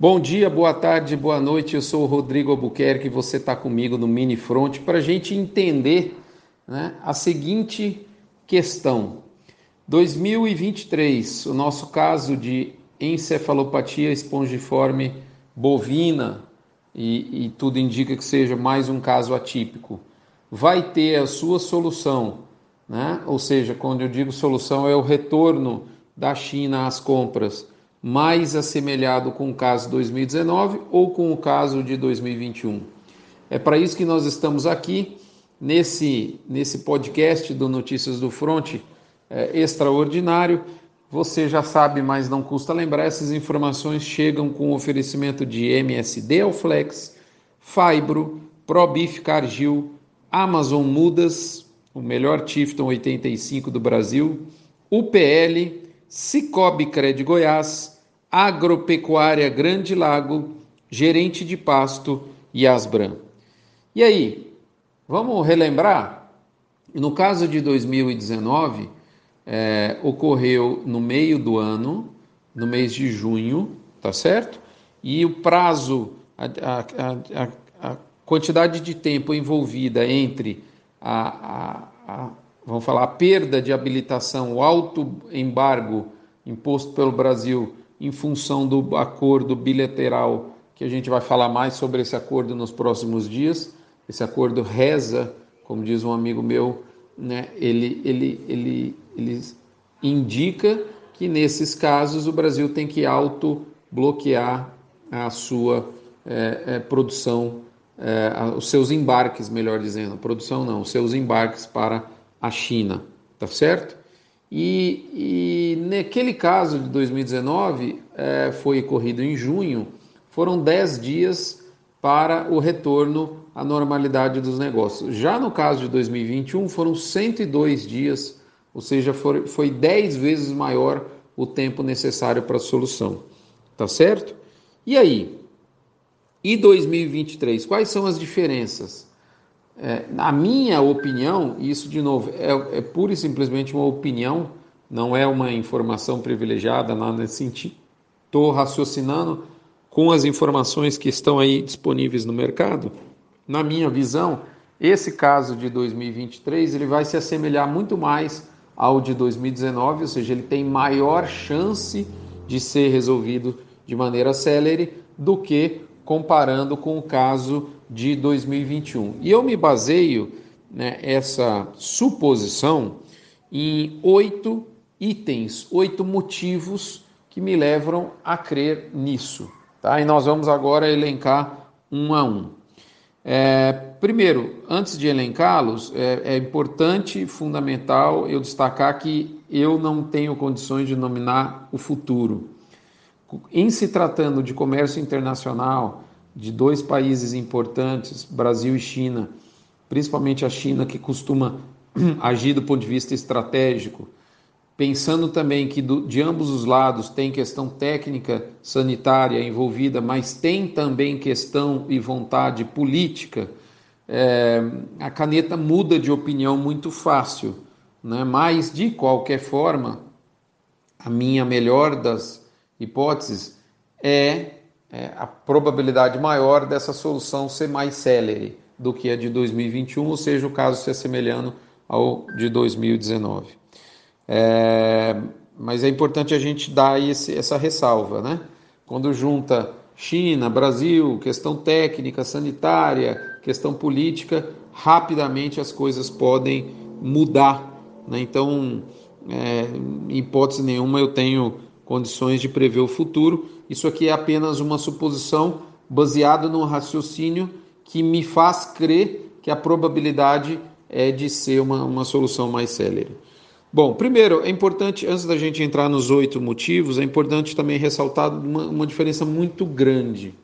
Bom dia, boa tarde, boa noite. Eu sou o Rodrigo Albuquerque você está comigo no Mini Front para a gente entender né, a seguinte questão. 2023, o nosso caso de encefalopatia espongiforme bovina, e, e tudo indica que seja mais um caso atípico, vai ter a sua solução, né? ou seja, quando eu digo solução, é o retorno da China às compras mais assemelhado com o caso 2019 ou com o caso de 2021. É para isso que nós estamos aqui nesse, nesse podcast do Notícias do Fronte é, extraordinário. Você já sabe, mas não custa lembrar, essas informações chegam com oferecimento de MSD Alflex, Fibro, Probif Cargill, Amazon Mudas, o melhor Tifton 85 do Brasil, UPL, Cicobi Cred Goiás, Agropecuária Grande Lago, Gerente de Pasto e. E aí, vamos relembrar? No caso de 2019, é, ocorreu no meio do ano, no mês de junho, tá certo? E o prazo, a, a, a, a quantidade de tempo envolvida entre a vamos falar, a perda de habilitação, o alto embargo imposto pelo Brasil em função do acordo bilateral, que a gente vai falar mais sobre esse acordo nos próximos dias. Esse acordo reza, como diz um amigo meu, né, ele, ele, ele, ele indica que nesses casos o Brasil tem que auto-bloquear a sua é, é, produção, é, os seus embarques, melhor dizendo, produção não, os seus embarques para a China, tá certo? E, e naquele caso de 2019, é, foi corrido em junho, foram 10 dias para o retorno à normalidade dos negócios. Já no caso de 2021, foram 102 dias, ou seja, foi, foi 10 vezes maior o tempo necessário para a solução. Tá certo? E aí? E 2023? Quais são as diferenças? É, na minha opinião, isso de novo é, é pura e simplesmente uma opinião, não é uma informação privilegiada, nada nesse sentido. Estou raciocinando com as informações que estão aí disponíveis no mercado. Na minha visão, esse caso de 2023 ele vai se assemelhar muito mais ao de 2019, ou seja, ele tem maior chance de ser resolvido de maneira célere do que comparando com o caso de 2021. E eu me baseio né, essa suposição em oito itens, oito motivos que me levam a crer nisso. Tá? E nós vamos agora elencar um a um. É, primeiro, antes de elencá-los, é, é importante, fundamental eu destacar que eu não tenho condições de nominar o futuro. Em se tratando de comércio internacional, de dois países importantes, Brasil e China, principalmente a China, que costuma agir do ponto de vista estratégico, pensando também que do, de ambos os lados tem questão técnica sanitária envolvida, mas tem também questão e vontade política, é, a caneta muda de opinião muito fácil. Né? Mas, de qualquer forma, a minha melhor das hipóteses é é, a probabilidade maior dessa solução ser mais célere do que a de 2021, ou seja, o caso se assemelhando ao de 2019. É, mas é importante a gente dar esse, essa ressalva, né? Quando junta China, Brasil, questão técnica, sanitária, questão política, rapidamente as coisas podem mudar. Né? Então, é, em hipótese nenhuma, eu tenho condições de prever o futuro. Isso aqui é apenas uma suposição baseada no raciocínio que me faz crer que a probabilidade é de ser uma, uma solução mais célere. Bom, primeiro, é importante, antes da gente entrar nos oito motivos, é importante também ressaltar uma, uma diferença muito grande.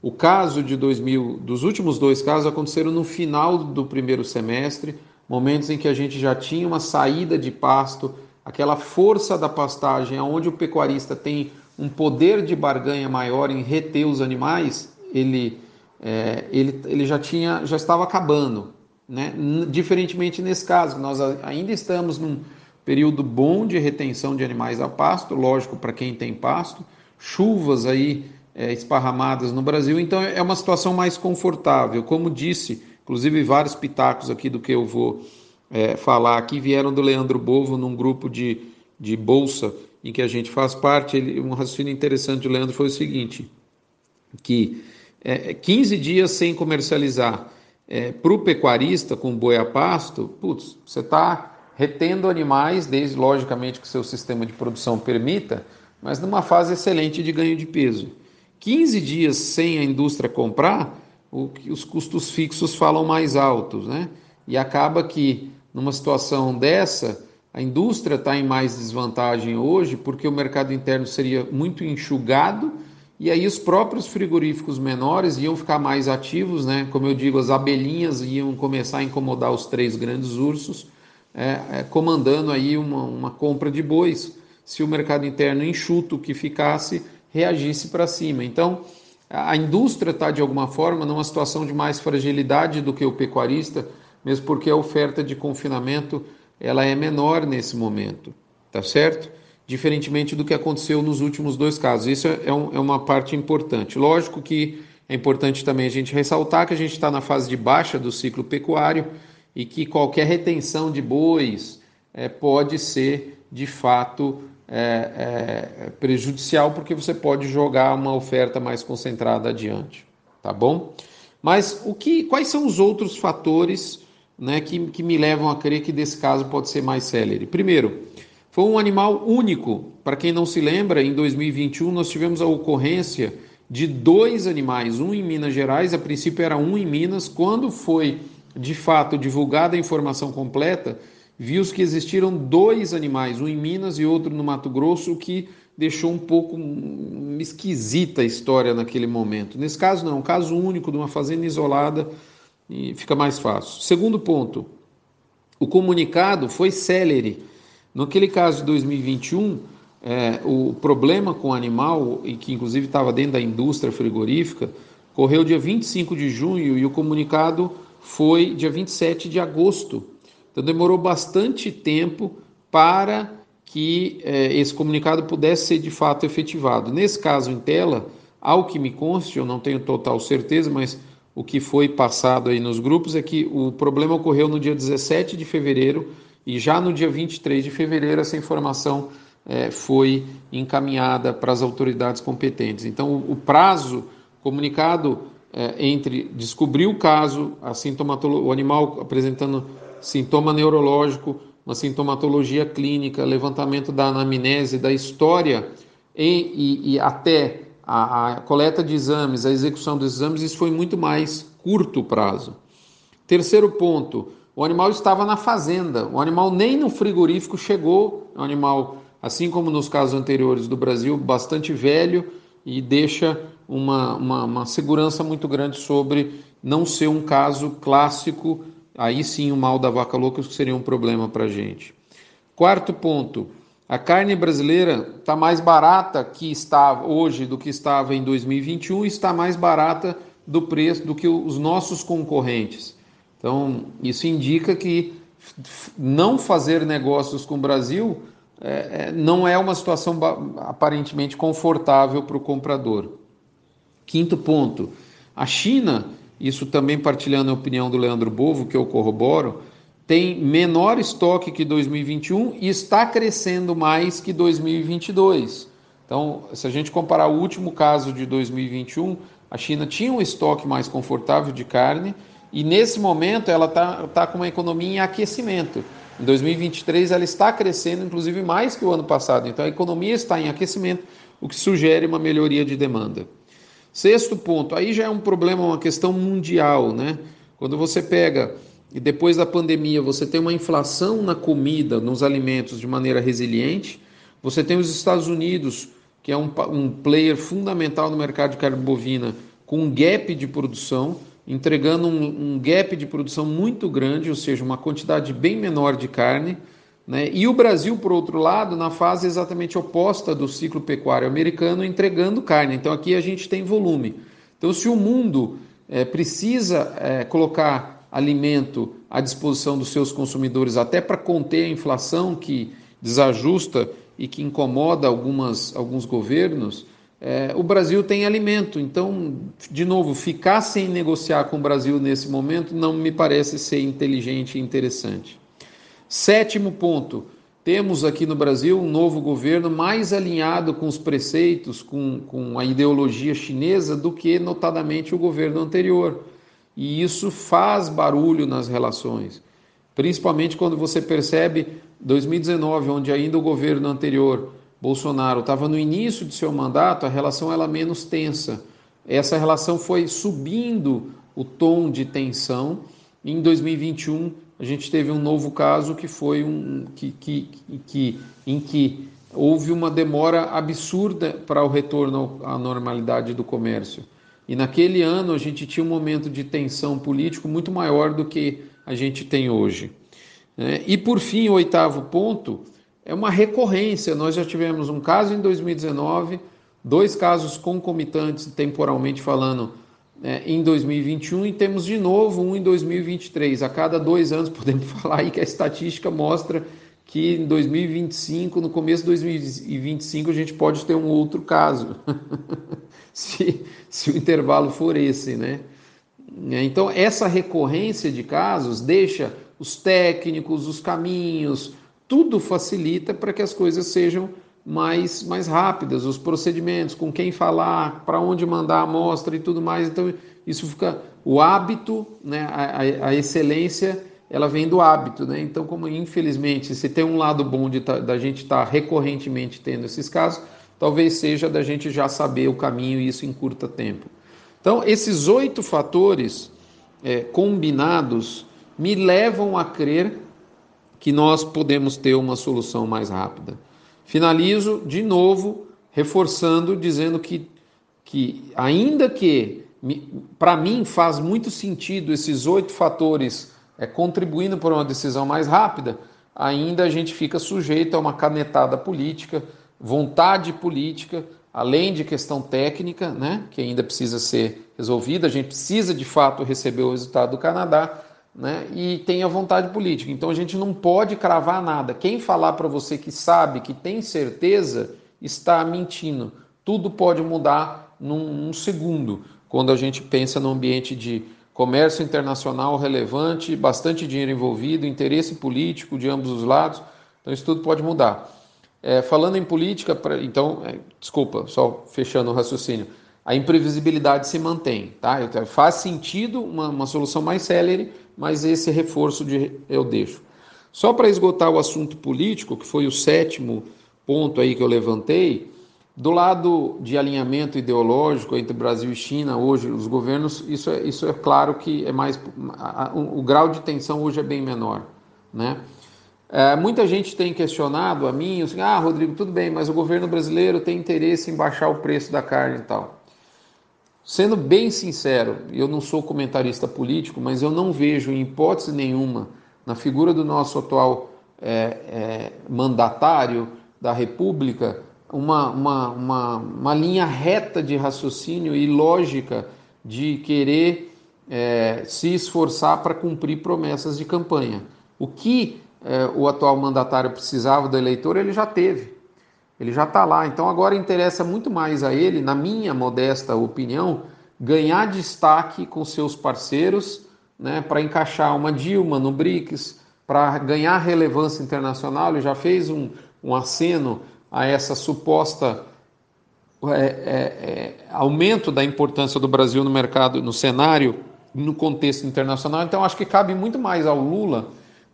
O caso de 2000, dos últimos dois casos aconteceram no final do primeiro semestre, momentos em que a gente já tinha uma saída de pasto, aquela força da pastagem, onde o pecuarista tem um poder de barganha maior em reter os animais, ele, é, ele, ele já tinha, já estava acabando, né? Diferentemente nesse caso, nós ainda estamos num período bom de retenção de animais a pasto, lógico para quem tem pasto, chuvas aí é, esparramadas no Brasil, então é uma situação mais confortável. Como disse, inclusive vários pitacos aqui do que eu vou é, falar aqui vieram do Leandro Bovo num grupo de, de bolsa em que a gente faz parte. Ele, um raciocínio interessante do Leandro foi o seguinte: que é, 15 dias sem comercializar é, para o pecuarista com boi a pasto, putz, você está retendo animais, desde logicamente que o seu sistema de produção permita, mas numa fase excelente de ganho de peso. 15 dias sem a indústria comprar, o, os custos fixos falam mais altos, né? E acaba que numa situação dessa, a indústria está em mais desvantagem hoje porque o mercado interno seria muito enxugado e aí os próprios frigoríficos menores iam ficar mais ativos, né? Como eu digo, as abelhinhas iam começar a incomodar os três grandes ursos, é, é, comandando aí uma, uma compra de bois, se o mercado interno enxuto que ficasse reagisse para cima. Então, a indústria está de alguma forma numa situação de mais fragilidade do que o pecuarista, mesmo porque a oferta de confinamento ela é menor nesse momento, tá certo? diferentemente do que aconteceu nos últimos dois casos. Isso é, um, é uma parte importante. Lógico que é importante também a gente ressaltar que a gente está na fase de baixa do ciclo pecuário e que qualquer retenção de bois é, pode ser de fato é, é, prejudicial porque você pode jogar uma oferta mais concentrada adiante, tá bom? Mas o que, quais são os outros fatores né, que, que me levam a crer que desse caso pode ser mais célere? Primeiro, foi um animal único. Para quem não se lembra, em 2021 nós tivemos a ocorrência de dois animais, um em Minas Gerais, a princípio era um em Minas, quando foi de fato divulgada a informação completa, viu-se que existiram dois animais, um em Minas e outro no Mato Grosso, o que deixou um pouco esquisita a história naquele momento. Nesse caso não, um caso único de uma fazenda isolada e fica mais fácil. Segundo ponto, o comunicado foi célere Naquele caso de 2021, é, o problema com o animal, e que inclusive estava dentro da indústria frigorífica, correu dia 25 de junho e o comunicado foi dia 27 de agosto. Então demorou bastante tempo para que é, esse comunicado pudesse ser de fato efetivado. Nesse caso em tela, ao que me conste, eu não tenho total certeza, mas o que foi passado aí nos grupos é que o problema ocorreu no dia 17 de fevereiro e já no dia 23 de fevereiro, essa informação é, foi encaminhada para as autoridades competentes. Então, o, o prazo comunicado é, entre descobrir o caso, a o animal apresentando sintoma neurológico, uma sintomatologia clínica, levantamento da anamnese, da história e, e, e até a, a, coleta de exames, a execução dos exames, isso foi muito mais curto prazo. Terceiro ponto, o animal estava na fazenda, o animal nem no frigorífico chegou, é um animal, assim como nos casos anteriores do Brasil, bastante velho e deixa uma, uma, uma segurança muito grande sobre não ser um caso clássico, aí sim o mal da vaca louca seria um problema para a gente. Quarto ponto, a carne brasileira está mais barata que estava hoje do que estava em 2021 e está mais barata do preço do que os nossos concorrentes. Então, isso indica que não fazer negócios com o Brasil é, é não é uma situação aparentemente confortável para o comprador. Quinto ponto, a China, isso também partilhando a opinião do Leandro Bovo, que eu corroboro, tem menor estoque que 2021 e está crescendo mais que 2022. Então, se a gente comparar o último caso de 2021, a China tinha um estoque mais confortável de carne e nesse momento ela está tá com uma economia em aquecimento. Em 2023 ela está crescendo, inclusive mais que o ano passado. Então a economia está em aquecimento, o que sugere uma melhoria de demanda. Sexto ponto, aí já é um problema, uma questão mundial, né? Quando você pega e depois da pandemia você tem uma inflação na comida, nos alimentos de maneira resiliente, você tem os Estados Unidos, que é um, um player fundamental no mercado de carne bovina, com um gap de produção, entregando um, um, gap de produção muito grande, ou seja, uma quantidade bem menor de carne. Né? E o Brasil, por outro lado, na fase exatamente oposta do ciclo pecuário americano, entregando carne. Então aqui a gente tem volume. Então, se o mundo é, precisa é, colocar alimento à disposição dos seus consumidores, até para conter a inflação que desajusta e que incomoda algumas, alguns governos, é, o Brasil tem alimento. Então, de novo, ficar sem negociar com o Brasil nesse momento não me parece ser inteligente e interessante. Sétimo ponto: temos aqui no Brasil um novo governo mais alinhado com os preceitos, com, com a ideologia chinesa, do que, notadamente, o governo anterior. E isso faz barulho nas relações, principalmente quando você percebe 2019, onde ainda o governo anterior Bolsonaro estava no início de seu mandato, a relação era menos tensa. Essa relação foi subindo o tom de tensão. Em 2021, a gente teve um novo caso que foi um que, que, que em que houve uma demora absurda para o retorno à normalidade do comércio. E naquele ano a gente tinha um momento de tensão político muito maior do que a gente tem hoje. Né? E por fim, o oitavo ponto é uma recorrência. Nós já tivemos um caso em 2019, dois casos concomitantes, temporalmente falando, é, em 2021 e temos de novo um em 2023. A cada dois anos podemos falar aí que a estatística mostra que em 2025, no começo de 2025, a gente pode ter um outro caso, se, se o intervalo for esse, né? Então, essa recorrência de casos deixa os técnicos, os caminhos, tudo facilita para que as coisas sejam mais, mais rápidas, os procedimentos, com quem falar, para onde mandar a amostra e tudo mais. Então, isso fica. O hábito, né, a, a excelência, ela vem do hábito. Né? Então, como infelizmente, se tem um lado bom de tá, da gente estar tá recorrentemente tendo esses casos, talvez seja da gente já saber o caminho e isso em curto tempo. Então, esses oito fatores é, combinados me levam a crer que nós podemos ter uma solução mais rápida. Finalizo de novo reforçando, dizendo que, que ainda que para mim faz muito sentido esses oito fatores é, contribuindo para uma decisão mais rápida, ainda a gente fica sujeito a uma canetada política, vontade política, além de questão técnica, né, que ainda precisa ser resolvida. A gente precisa de fato receber o resultado do Canadá, né, e tem a vontade política. Então a gente não pode cravar nada. Quem falar para você que sabe, que tem certeza, está mentindo. Tudo pode mudar num, num segundo, quando a gente pensa no ambiente de comércio internacional relevante, bastante dinheiro envolvido, interesse político de ambos os lados. Então isso tudo pode mudar. É, falando em política, pra, então, é, desculpa, só fechando o raciocínio, a imprevisibilidade se mantém, tá? Faz sentido uma, uma solução mais célere, mas esse reforço de, eu deixo. Só para esgotar o assunto político, que foi o sétimo ponto aí que eu levantei, do lado de alinhamento ideológico entre Brasil e China, hoje os governos, isso é, isso é claro que é mais. o, o grau de tensão hoje é bem menor. Né? É, muita gente tem questionado a mim, assim, ah, Rodrigo, tudo bem, mas o governo brasileiro tem interesse em baixar o preço da carne e tal. Sendo bem sincero, eu não sou comentarista político, mas eu não vejo em hipótese nenhuma na figura do nosso atual é, é, mandatário da República uma, uma, uma, uma, linha reta de raciocínio e lógica de querer é, se esforçar para cumprir promessas de campanha. O que é, o atual mandatário precisava do eleitor, ele já teve. Ele já está lá. Então agora interessa muito mais a ele, na minha modesta opinião, ganhar destaque com seus parceiros, né, para encaixar uma Dilma no BRICS, para ganhar relevância internacional. Ele já fez um, um aceno a essa suposta é, é, é, aumento da importância do Brasil no mercado, no cenário, no contexto internacional. Então acho que cabe muito mais ao Lula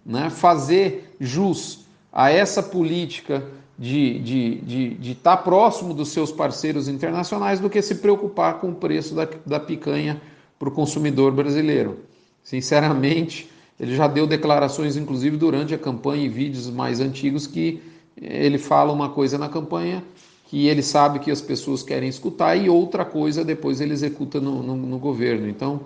né, fazer jus a essa política de estar de, de, de tá próximo dos seus parceiros internacionais do que se preocupar com o preço da, da picanha para o consumidor brasileiro. Sinceramente, ele já deu declarações, inclusive durante a campanha, e vídeos mais antigos, que ele fala uma coisa na campanha que ele sabe que as pessoas querem escutar e outra coisa depois ele executa no, no, no governo. Então,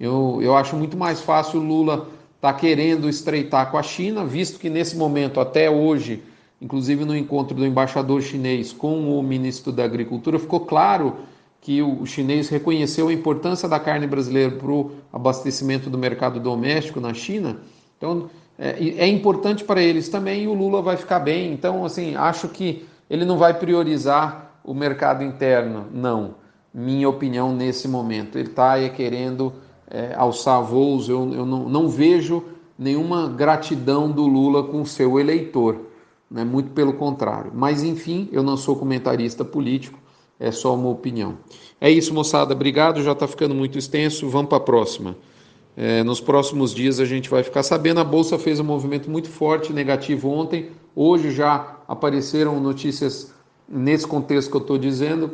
eu, eu acho muito mais fácil Lula estar tá querendo estreitar com a China, visto que nesse momento, até hoje, inclusive no encontro do embaixador chinês com o ministro da Agricultura, ficou claro que o chinês reconheceu a importância da carne brasileira para o abastecimento do mercado doméstico na China. Então, é, é importante para eles também e o Lula vai ficar bem. Então, assim, acho que ele não vai priorizar o mercado interno? Não. Minha opinião nesse momento. Ele está querendo é, alçar voos. Eu, eu não, não vejo nenhuma gratidão do Lula com seu eleitor. Né? Muito pelo contrário. Mas, enfim, eu não sou comentarista político, é só uma opinião. É isso, moçada. Obrigado. Já está ficando muito extenso. Vamos para a próxima. É, nos próximos dias a gente vai ficar sabendo. A Bolsa fez um movimento muito forte, negativo ontem. Hoje já apareceram notícias nesse contexto que eu estou dizendo,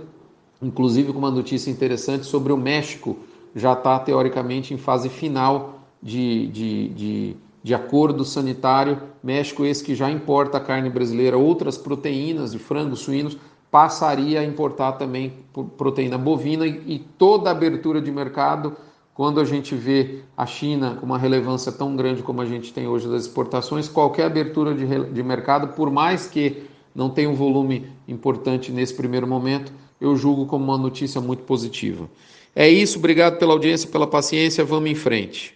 inclusive com uma notícia interessante sobre o México, já está teoricamente em fase final de, de, de, de, acordo sanitário. México, esse que já importa carne brasileira, outras proteínas de frango, suínos, passaria a importar também proteína bovina e, toda abertura de mercado. Quando a gente vê a China com uma relevância tão grande como a gente tem hoje das exportações, qualquer abertura de, de mercado, por mais que não tenha um volume importante nesse primeiro momento, eu julgo como uma notícia muito positiva. É isso, obrigado pela audiência, pela paciência, vamos em frente.